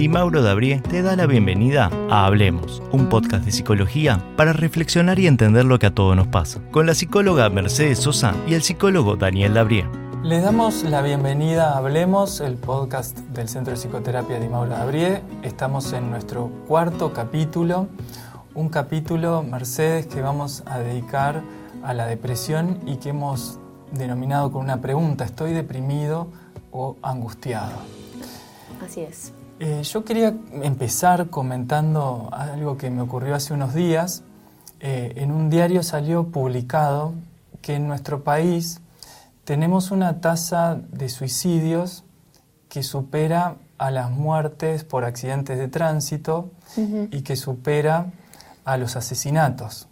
Di Mauro Dabrie te da la bienvenida a Hablemos, un podcast de psicología para reflexionar y entender lo que a todos nos pasa, con la psicóloga Mercedes Sosa y el psicólogo Daniel Dabrie. Les damos la bienvenida a Hablemos, el podcast del Centro de Psicoterapia Di Mauro Dabrie. Estamos en nuestro cuarto capítulo, un capítulo, Mercedes, que vamos a dedicar a la depresión y que hemos denominado con una pregunta, ¿estoy deprimido o angustiado? Así es. Eh, yo quería empezar comentando algo que me ocurrió hace unos días. Eh, en un diario salió publicado que en nuestro país tenemos una tasa de suicidios que supera a las muertes por accidentes de tránsito y que supera a los asesinatos.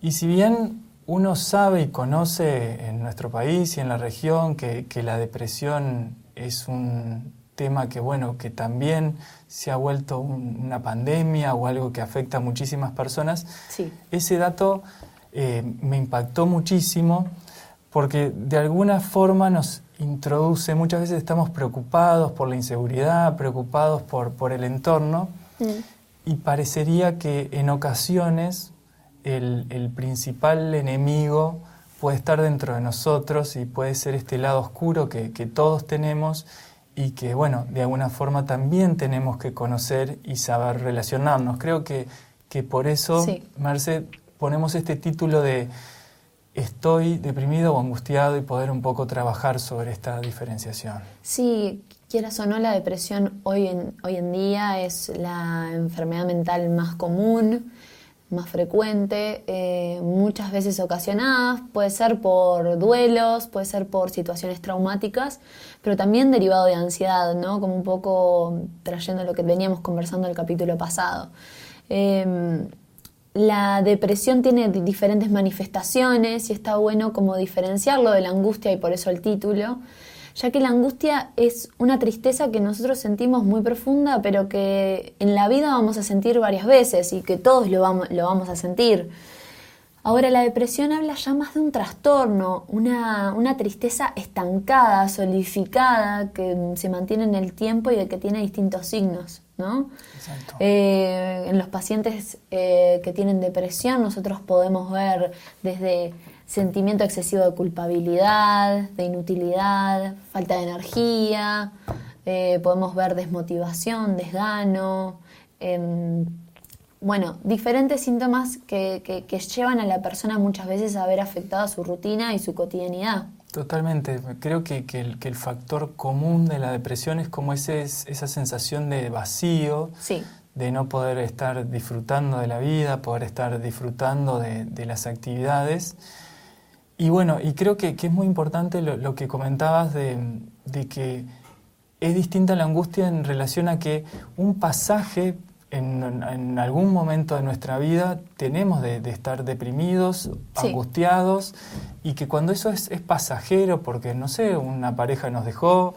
Y si bien uno sabe y conoce en nuestro país y en la región que, que la depresión es un tema que, bueno, que también se ha vuelto una pandemia o algo que afecta a muchísimas personas, ese dato eh, me impactó muchísimo porque de alguna forma nos introduce, muchas veces estamos preocupados por la inseguridad, preocupados por, por el entorno, mm. y parecería que en ocasiones el, el principal enemigo puede estar dentro de nosotros y puede ser este lado oscuro que, que todos tenemos y que, bueno, de alguna forma también tenemos que conocer y saber relacionarnos. Creo que, que por eso, Merce, ponemos este título de estoy deprimido o angustiado y poder un poco trabajar sobre esta diferenciación. Sí, quieras o no, la depresión hoy en, hoy en día es la enfermedad mental más común más frecuente, eh, muchas veces ocasionadas, puede ser por duelos, puede ser por situaciones traumáticas, pero también derivado de ansiedad, ¿no? Como un poco trayendo lo que veníamos conversando el capítulo pasado. Em, la depresión tiene diferentes manifestaciones y está bueno como diferenciarlo de la angustia y por eso el título ya que la angustia es una tristeza que nosotros sentimos muy profunda, pero que en la vida vamos a sentir varias veces y que todos lo vamos, lo vamos a sentir. Ahora, la depresión habla ya más de un trastorno, una, tristeza estancada, solidificada, que se mantiene en el tiempo y que tiene distintos signos. ¿no? Eh, en los pacientes eh, que tienen depresión, nosotros podemos ver desde sentimiento excesivo de culpabilidad, de inutilidad, falta de energía, eh, podemos ver desmotivación, desgano, em, bueno, diferentes síntomas que, que, llevan a la persona muchas veces a ver afectada su rutina y su cotidianidad. Totalmente, creo que, que, el, factor común de la depresión es como ese, esa sensación de vacío, de no poder estar disfrutando de la vida, poder estar disfrutando de, de las actividades. Y bueno, y creo que, es muy importante lo, que comentabas de, que es distinta la angustia en relación a que un pasaje en, algún momento de nuestra vida tenemos de, estar deprimidos, angustiados, y que cuando eso es, pasajero, porque no sé, una pareja nos dejó,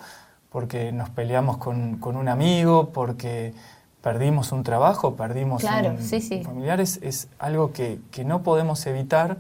porque nos peleamos con, un amigo, porque perdimos un trabajo, perdimos un, familiar, es, algo que, que no podemos evitar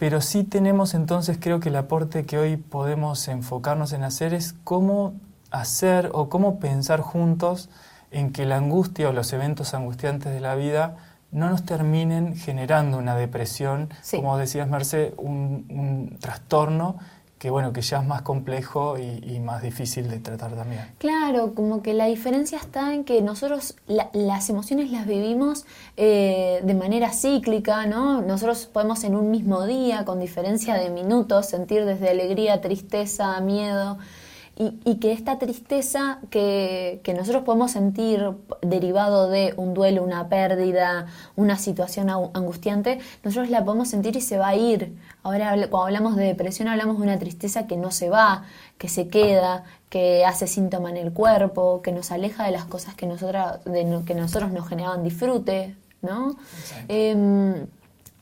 pero sí tenemos entonces, creo que el aporte que hoy podemos enfocarnos en hacer es cómo hacer o cómo pensar juntos en que la angustia o los eventos angustiantes de la vida no nos terminen generando una depresión, como decías Merce, un, un trastorno que bueno, que ya es más complejo y, más difícil de tratar también. Claro, como que la diferencia está en que nosotros las emociones las vivimos eh, de manera cíclica, ¿no? Nosotros podemos en un mismo día, con diferencia de minutos, sentir desde alegría, tristeza, miedo, y, que esta tristeza que, nosotros podemos sentir derivado de un duelo, una pérdida, una situación angustiante, nosotros la podemos sentir y se va a ir. Ahora cuando hablamos de depresión hablamos de una tristeza que no se va, que se queda, que hace síntoma en el cuerpo, que nos aleja de las cosas que, nosotras, de, que nosotros nos generaban disfrute, ¿no?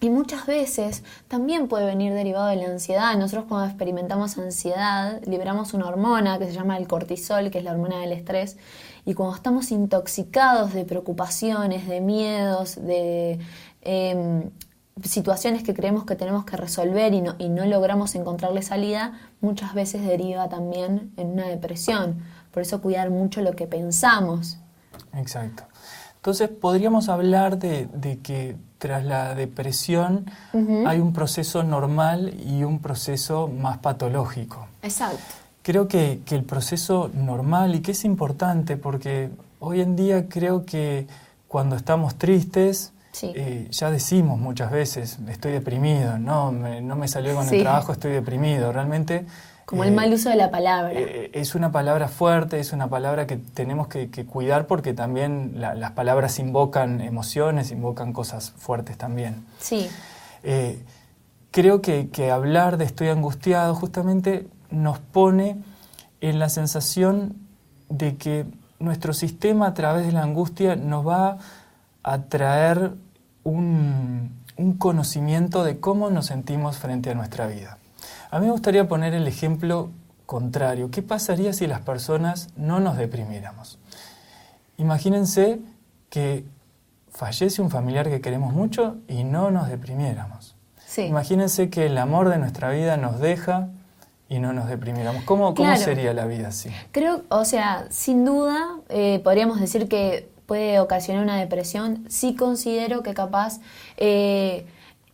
Y muchas veces también puede venir derivado de la ansiedad. Nosotros cuando experimentamos ansiedad liberamos una hormona que se llama el cortisol, que es la hormona del estrés. Y cuando estamos intoxicados de preocupaciones, de miedos, de, em, situaciones que creemos que tenemos que resolver y no, y no logramos encontrarle salida, muchas veces deriva también en una depresión. Por eso cuidar mucho lo que pensamos. Exacto. Entonces podríamos hablar de, que tras la depresión hay un proceso normal y un proceso más patológico. Exacto. Creo que, que el proceso normal y que es importante porque hoy en día creo que cuando estamos tristes, eh, ya decimos muchas veces, estoy deprimido, no me, no me salió con el trabajo, estoy deprimido. Realmente... Como el eh, mal uso de la palabra. Eh, es una palabra fuerte, es una palabra que tenemos que, cuidar porque también las palabras invocan emociones, invocan cosas fuertes también. Sí. creo que, que hablar de estoy angustiado justamente nos pone en la sensación de que nuestro sistema a través de la angustia nos va a traer un, conocimiento de cómo nos sentimos frente a nuestra vida. A mí me gustaría poner el ejemplo contrario. ¿Qué pasaría si las personas no nos deprimiéramos? Imagínense que fallece un familiar que queremos mucho y no nos deprimiéramos. Imagínense que el amor de nuestra vida nos deja y no nos deprimiéramos. ¿Cómo, cómo sería la vida así? Creo, o sea, sin duda eh, podríamos decir que puede ocasionar una depresión. Sí considero que capaz eh,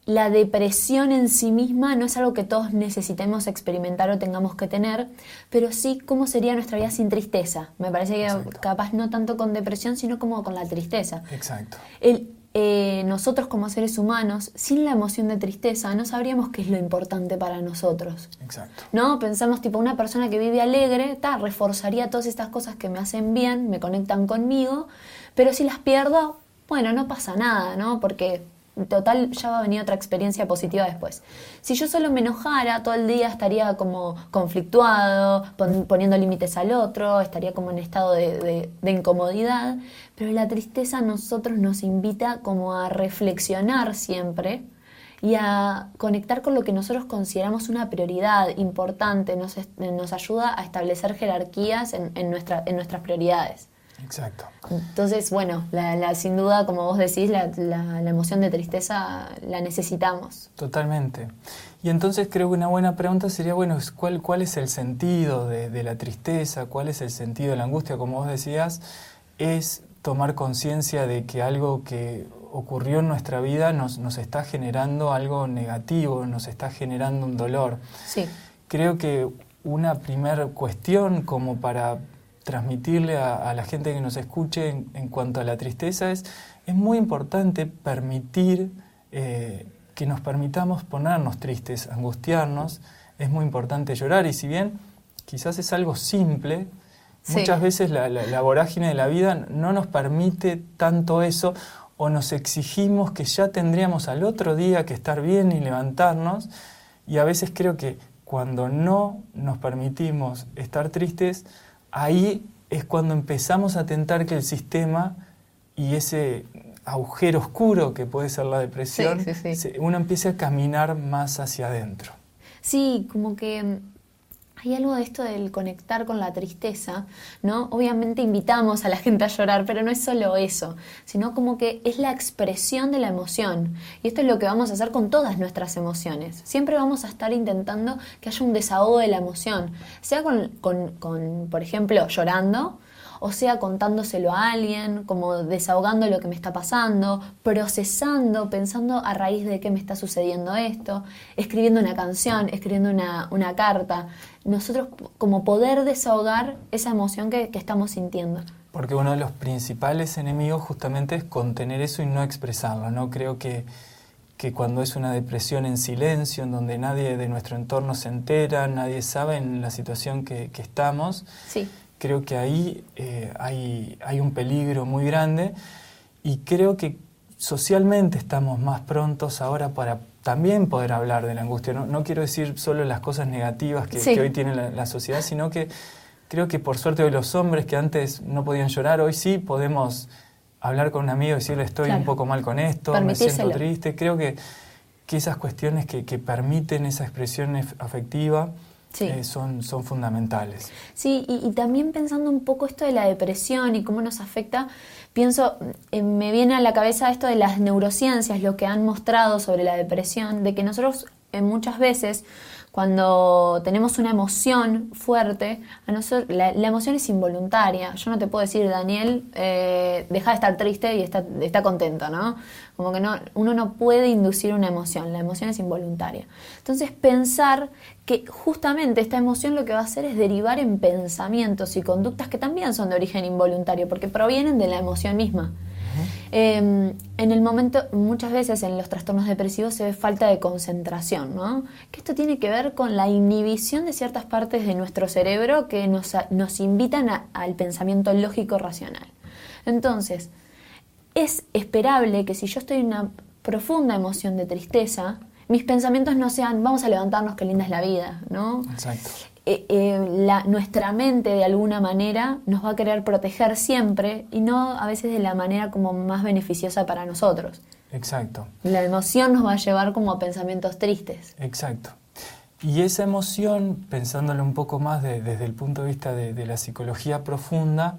la depresión en sí misma no es algo que todos necesitemos experimentar o tengamos que tener, pero sí cómo sería nuestra vida sin tristeza. Me parece que capaz no tanto con depresión, sino como con la tristeza. Exacto. El, eh, nosotros como seres humanos, sin la emoción de tristeza, no sabríamos qué es lo importante para nosotros. Exacto. ¿No? Pensamos tipo una persona que vive alegre, ta, reforzaría todas estas cosas que me hacen bien, me conectan conmigo, pero si las pierdo, bueno, no pasa nada, ¿no? Porque total ya va a venir otra experiencia positiva después. Si yo solo me enojara, todo el día estaría como conflictuado, poniendo límites al otro, estaría como en estado de, incomodidad, pero la tristeza a nosotros nos invita como a reflexionar siempre y a conectar con lo que nosotros consideramos una prioridad importante, nos, nos ayuda a establecer jerarquías en, nuestras prioridades. Exacto. Entonces, bueno, la, sin duda, como vos decís, la, emoción de tristeza la necesitamos. Totalmente. Y entonces creo que una buena pregunta sería, bueno, ¿cuál, cuál es el sentido de, la tristeza? ¿Cuál es el sentido de la angustia? Como vos decías, es tomar conciencia de que algo que ocurrió en nuestra vida nos, nos está generando algo negativo, nos está generando un dolor. Sí. Creo que una primera cuestión como para transmitirle a, la gente que nos escuche en, cuanto a la tristeza es, es muy importante permitir eh, que nos permitamos ponernos tristes, angustiarnos, es muy importante llorar y si bien quizás es algo simple, muchas veces la, la, vorágine de la vida no nos permite tanto eso o nos exigimos que ya tendríamos al otro día que estar bien y levantarnos. Y a veces creo que cuando no nos permitimos estar tristes, ahí es cuando empezamos a tentar que el sistema y ese agujero oscuro que puede ser la depresión, uno empiece a caminar más hacia adentro. Sí, como que hay algo de esto del conectar con la tristeza, ¿no? Obviamente invitamos a la gente a llorar, pero no es solo eso, sino como que es la expresión de la emoción. Y esto es lo que vamos a hacer con todas nuestras emociones. Siempre vamos a estar intentando que haya un desahogo de la emoción, sea con, con por ejemplo, llorando, o sea contándoselo a alguien, como desahogando lo que me está pasando, procesando, pensando a raíz de qué me está sucediendo esto, escribiendo una canción, escribiendo una, carta. Nosotros como poder desahogar esa emoción que, estamos sintiendo. Porque uno de los principales enemigos justamente es contener eso y no expresarlo. No creo que, que cuando es una depresión en silencio, en donde nadie de nuestro entorno se entera, nadie sabe en la situación que, que estamos, sí creo que ahí eh, hay, hay, un peligro muy grande y creo que socialmente estamos más prontos ahora para también poder hablar de la angustia. No, no quiero decir solo las cosas negativas que, hoy tiene la, sociedad, sino que creo que por suerte hoy los hombres que antes no podían llorar, hoy sí podemos hablar con un amigo y decirle estoy un poco mal con esto, me siento triste. Creo que, que esas cuestiones que, que permiten esa expresión afectiva eh, son, son fundamentales. Sí, y, también pensando un poco esto de la depresión y cómo nos afecta, pienso, eh, me viene a la cabeza esto de las neurociencias, lo que han mostrado sobre la depresión, de que nosotros muchas veces cuando tenemos una emoción fuerte, a nosotros, la, emoción es involuntaria. Yo no te puedo decir, Daniel, eh, deja de estar triste y está, está contento, ¿no? Como que no, uno no puede inducir una emoción, la emoción es involuntaria. Entonces, pensar que justamente esta emoción lo que va a hacer es derivar en pensamientos y conductas que también son de origen involuntario, porque provienen de la emoción misma. Em, en el momento, muchas veces en los trastornos depresivos se ve falta de concentración, ¿no? Que esto tiene que ver con la inhibición de ciertas partes de nuestro cerebro que nos, invitan al pensamiento lógico racional. Entonces, es esperable que si yo estoy en una profunda emoción de tristeza, mis pensamientos no sean, vamos a levantarnos, qué linda es la vida, ¿no? Exacto. Eh, eh, nuestra mente de alguna manera nos va a querer proteger siempre y no a veces de la manera como más beneficiosa para nosotros. Exacto. La emoción nos va a llevar como a pensamientos tristes. Exacto. Y esa emoción, pensándolo un poco más desde el punto de vista de, la psicología profunda,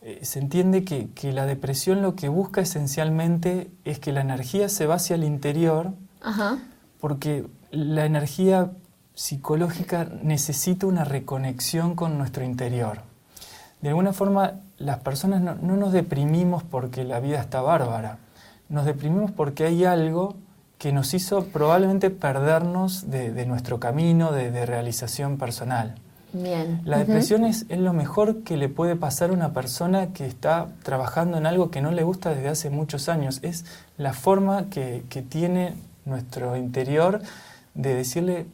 eh, se entiende que, que, la depresión lo que busca esencialmente es que la energía se va hacia el interior, Ajá. porque la energía psicológica necesita una reconexión con nuestro interior. De alguna forma, las personas no, nos deprimimos porque la vida está bárbara, nos deprimimos porque hay algo que nos hizo probablemente perdernos de, nuestro camino de, realización personal. Bien. La depresión es, lo mejor que le puede pasar a una persona que está trabajando en algo que no le gusta desde hace muchos años. Es la forma que, que tiene nuestro interior de decirle,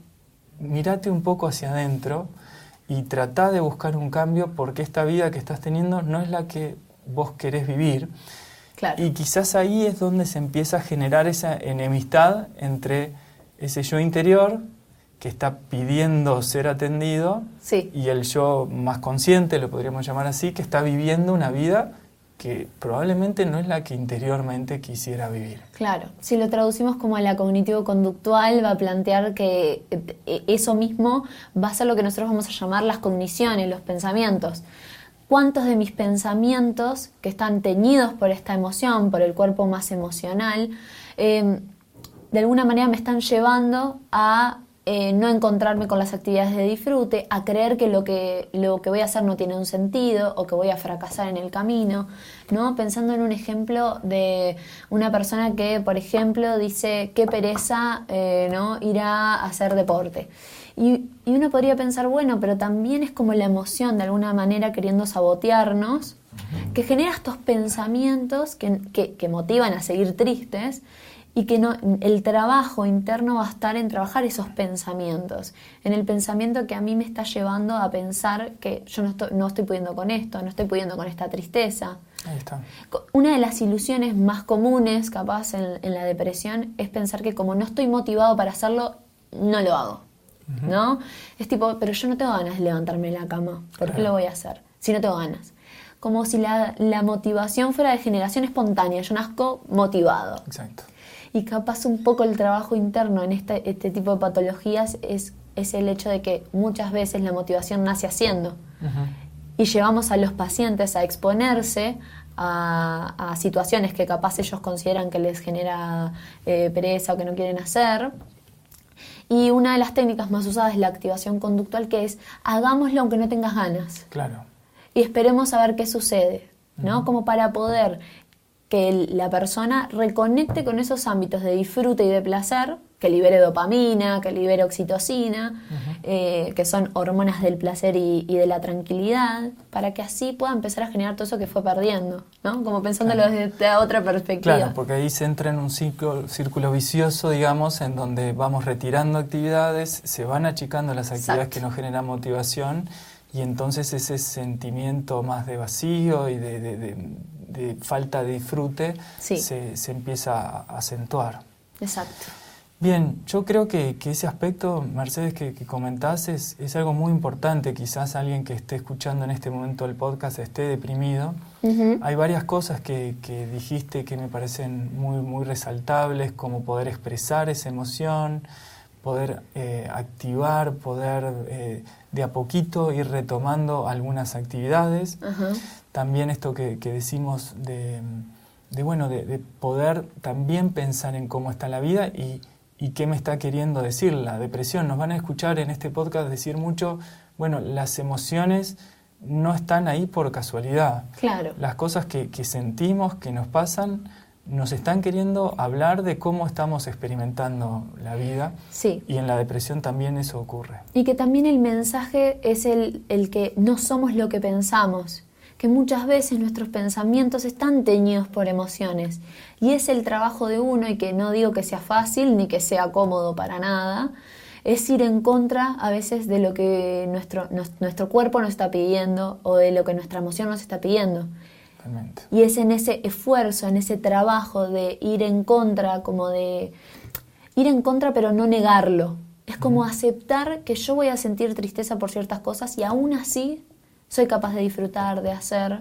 mírate un poco hacia adentro y trata de buscar un cambio porque esta vida que estás teniendo no es la que vos querés vivir. Y quizás ahí es donde se empieza a generar esa enemistad entre ese yo interior que está pidiendo ser atendido y el yo más consciente, lo podríamos llamar así, que está viviendo una vida que probablemente no es la que interiormente quisiera vivir. Claro, si lo traducimos como a la cognitivo-conductual, va a plantear que eh, eso mismo va a ser lo que nosotros vamos a llamar las cogniciones, los pensamientos. ¿Cuántos de mis pensamientos que están teñidos por esta emoción, por el cuerpo más emocional, eh, de alguna manera me están llevando a eh, no encontrarme con las actividades de disfrute, a creer que lo, que lo que voy a hacer no tiene un sentido o que voy a fracasar en el camino, ¿no? Pensando en un ejemplo de una persona que, por ejemplo, dice qué pereza eh, ¿no? ir a hacer deporte. Y, uno podría pensar, bueno, pero también es como la emoción de alguna manera queriendo sabotearnos, que genera estos pensamientos que, que motivan a seguir tristes y que no, el trabajo interno va a estar en trabajar esos pensamientos, en el pensamiento que a mí me está llevando a pensar que yo no estoy, no estoy pudiendo con esto, no estoy pudiendo con esta tristeza. Ahí está. Una de las ilusiones más comunes, capaz, en, la depresión es pensar que como no estoy motivado para hacerlo, no lo hago. ¿No? Es tipo, pero yo no tengo ganas de levantarme de la cama. ¿Por qué lo voy a hacer? Si no tengo ganas. Como si la, la motivación fuera de generación espontánea. Yo nazco motivado. Exacto y capaz un poco el trabajo interno en este, este tipo de patologías es, es el hecho de que muchas veces la motivación nace haciendo. Y llevamos a los pacientes a exponerse a, situaciones que capaz ellos consideran que les genera eh, pereza o que no quieren hacer. Y una de las técnicas más usadas es la activación conductual, que es hagámoslo aunque no tengas ganas. Claro. Y esperemos a ver qué sucede, ¿no? Como para poder que la persona reconecte con esos ámbitos de disfrute y de placer, que libere dopamina, que libere oxitocina, eh, que son hormonas del placer y, de la tranquilidad, para que así pueda empezar a generar todo eso que fue perdiendo, ¿no? Como pensándolo desde otra perspectiva. Claro, porque ahí se entra en un ciclo, círculo vicioso, digamos, en donde vamos retirando actividades, se van achicando las actividades que nos generan motivación y entonces ese sentimiento más de vacío y de de falta de disfrute se, se, empieza a acentuar. Exacto. Bien, yo creo que, que ese aspecto, Mercedes, que, que comentás es, es, algo muy importante. Quizás alguien que esté escuchando en este momento el podcast esté deprimido. Hay varias cosas que, que, dijiste que me parecen muy, muy resaltables, como poder expresar esa emoción, poder eh, activar, poder eh, de a poquito ir retomando algunas actividades. También esto que, decimos de, bueno, de, poder también pensar en cómo está la vida y, y qué me está queriendo decir la depresión. Nos van a escuchar en este podcast decir mucho, bueno, las emociones no están ahí por casualidad. Claro. Las cosas que, que sentimos, que nos pasan, nos están queriendo hablar de cómo estamos experimentando la vida. Sí. Y en la depresión también eso ocurre. Y que también el mensaje es el, el que no somos lo que pensamos, que muchas veces nuestros pensamientos están teñidos por emociones. Y es el trabajo de uno, y que no digo que sea fácil ni que sea cómodo para nada, es ir en contra a veces de lo que nuestro, nuestro cuerpo nos está pidiendo o de lo que nuestra emoción nos está pidiendo. Y es en ese esfuerzo, en ese trabajo de ir en contra, como de ir en contra pero no negarlo. Es como aceptar que yo voy a sentir tristeza por ciertas cosas y aún así soy capaz de disfrutar, de hacer,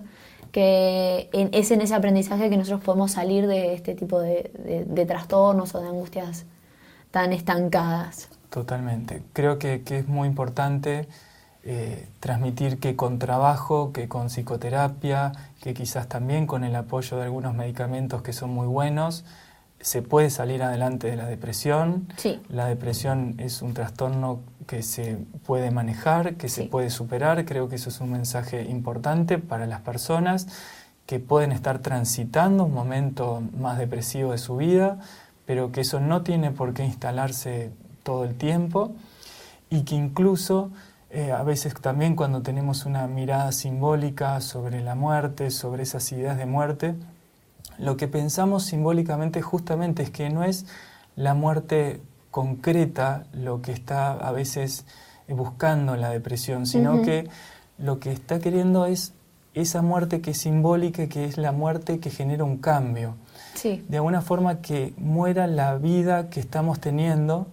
que es en ese aprendizaje que nosotros podemos salir de este tipo de, trastornos o de angustias tan estancadas. Totalmente. Creo que, que es muy importante eh, transmitir que con trabajo, que con psicoterapia, que quizás también con el apoyo de algunos medicamentos que son muy buenos, se puede salir adelante de la depresión. La depresión es un trastorno que se puede manejar, que se puede superar. Creo que eso es un mensaje importante para las personas que pueden estar transitando un momento más depresivo de su vida, pero que eso no tiene por qué instalarse todo el tiempo y que incluso eh, a veces también cuando tenemos una mirada simbólica sobre la muerte, sobre esas ideas de muerte, lo que pensamos simbólicamente justamente es que no es la muerte concreta lo que está a veces buscando la depresión, sino que lo que está queriendo es esa muerte que es simbólica, que es la muerte que genera un cambio. De alguna forma que muera la vida que estamos teniendo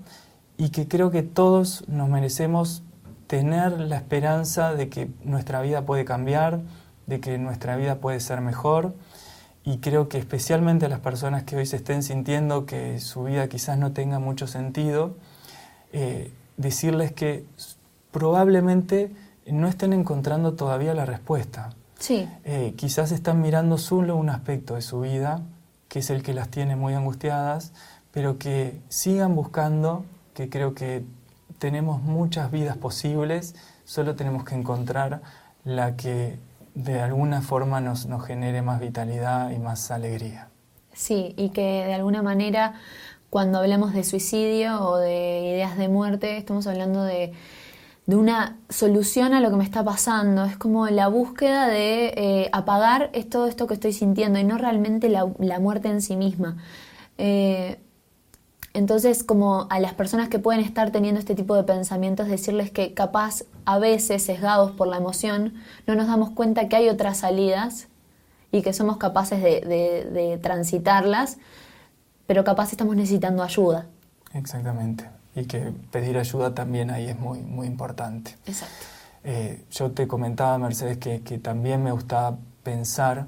y que creo que todos nos merecemos tener la esperanza de que nuestra vida puede cambiar, de que nuestra vida puede ser mejor. Y creo que especialmente a las personas que hoy se estén sintiendo que su vida quizás no tenga mucho sentido, eh, decirles que probablemente no estén encontrando todavía la respuesta. Sí. Eh, quizás están mirando solo un aspecto de su vida, que es el que las tiene muy angustiadas, pero que sigan buscando, que creo que tenemos muchas vidas posibles, solo tenemos que encontrar la que de alguna forma nos, nos genere más vitalidad y más alegría. Sí, y que de alguna manera cuando hablamos de suicidio o de ideas de muerte, estamos hablando de, una solución a lo que me está pasando. Es como la búsqueda de eh, apagar todo esto que estoy sintiendo y no realmente la, muerte en sí misma. Eh, entonces, como a las personas que pueden estar teniendo este tipo de pensamientos, decirles que capaz a veces sesgados por la emoción, no nos damos cuenta que hay otras salidas y que somos capaces de, transitarlas, pero capaz estamos necesitando ayuda. Exactamente. Y que pedir ayuda también ahí es muy, muy importante. Exacto. Eh, yo te comentaba, Mercedes, que, que también me gustaba pensar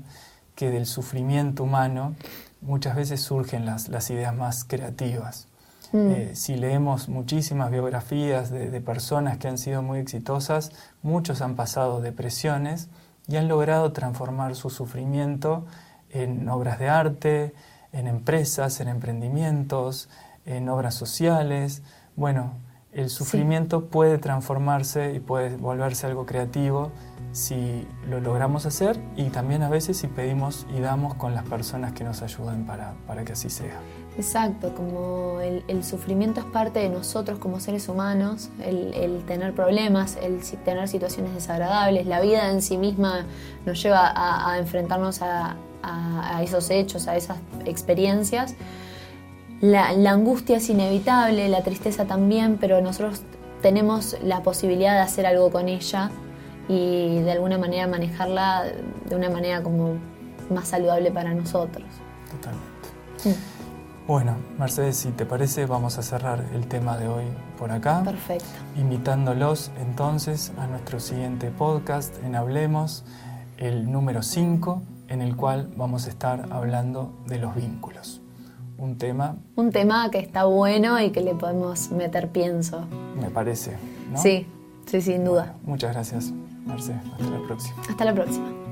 que del sufrimiento humano muchas veces surgen las, las ideas más creativas. Mm. Eh, si leemos muchísimas biografías de, personas que han sido muy exitosas, muchos han pasado depresiones y han logrado transformar su sufrimiento en obras de arte, en empresas, en emprendimientos, en obras sociales. Bueno, el sufrimiento puede transformarse y puede volverse algo creativo si lo logramos hacer y también a veces si pedimos y damos con las personas que nos ayuden para, para que así sea. Exacto, como el, sufrimiento es parte de nosotros como seres humanos, el, tener problemas, el tener situaciones desagradables, la vida en sí misma nos lleva a, enfrentarnos a, esos hechos, a esas experiencias. La angustia es inevitable, la tristeza también, pero nosotros tenemos la posibilidad de hacer algo con ella y de alguna manera manejarla de una manera como más saludable para nosotros. Totalmente. Bueno, Mercedes, si te parece, vamos a cerrar el tema de hoy por acá. Perfecto. Invitándolos entonces a nuestro siguiente podcast en Hablemos, el número 5, en el cual vamos a estar hablando de los vínculos. un tema. Un tema que está bueno y que le podemos meter pienso. Me parece. ¿no? Sí, sí, sin duda. muchas gracias, Marce. Hasta la próxima. Hasta la próxima.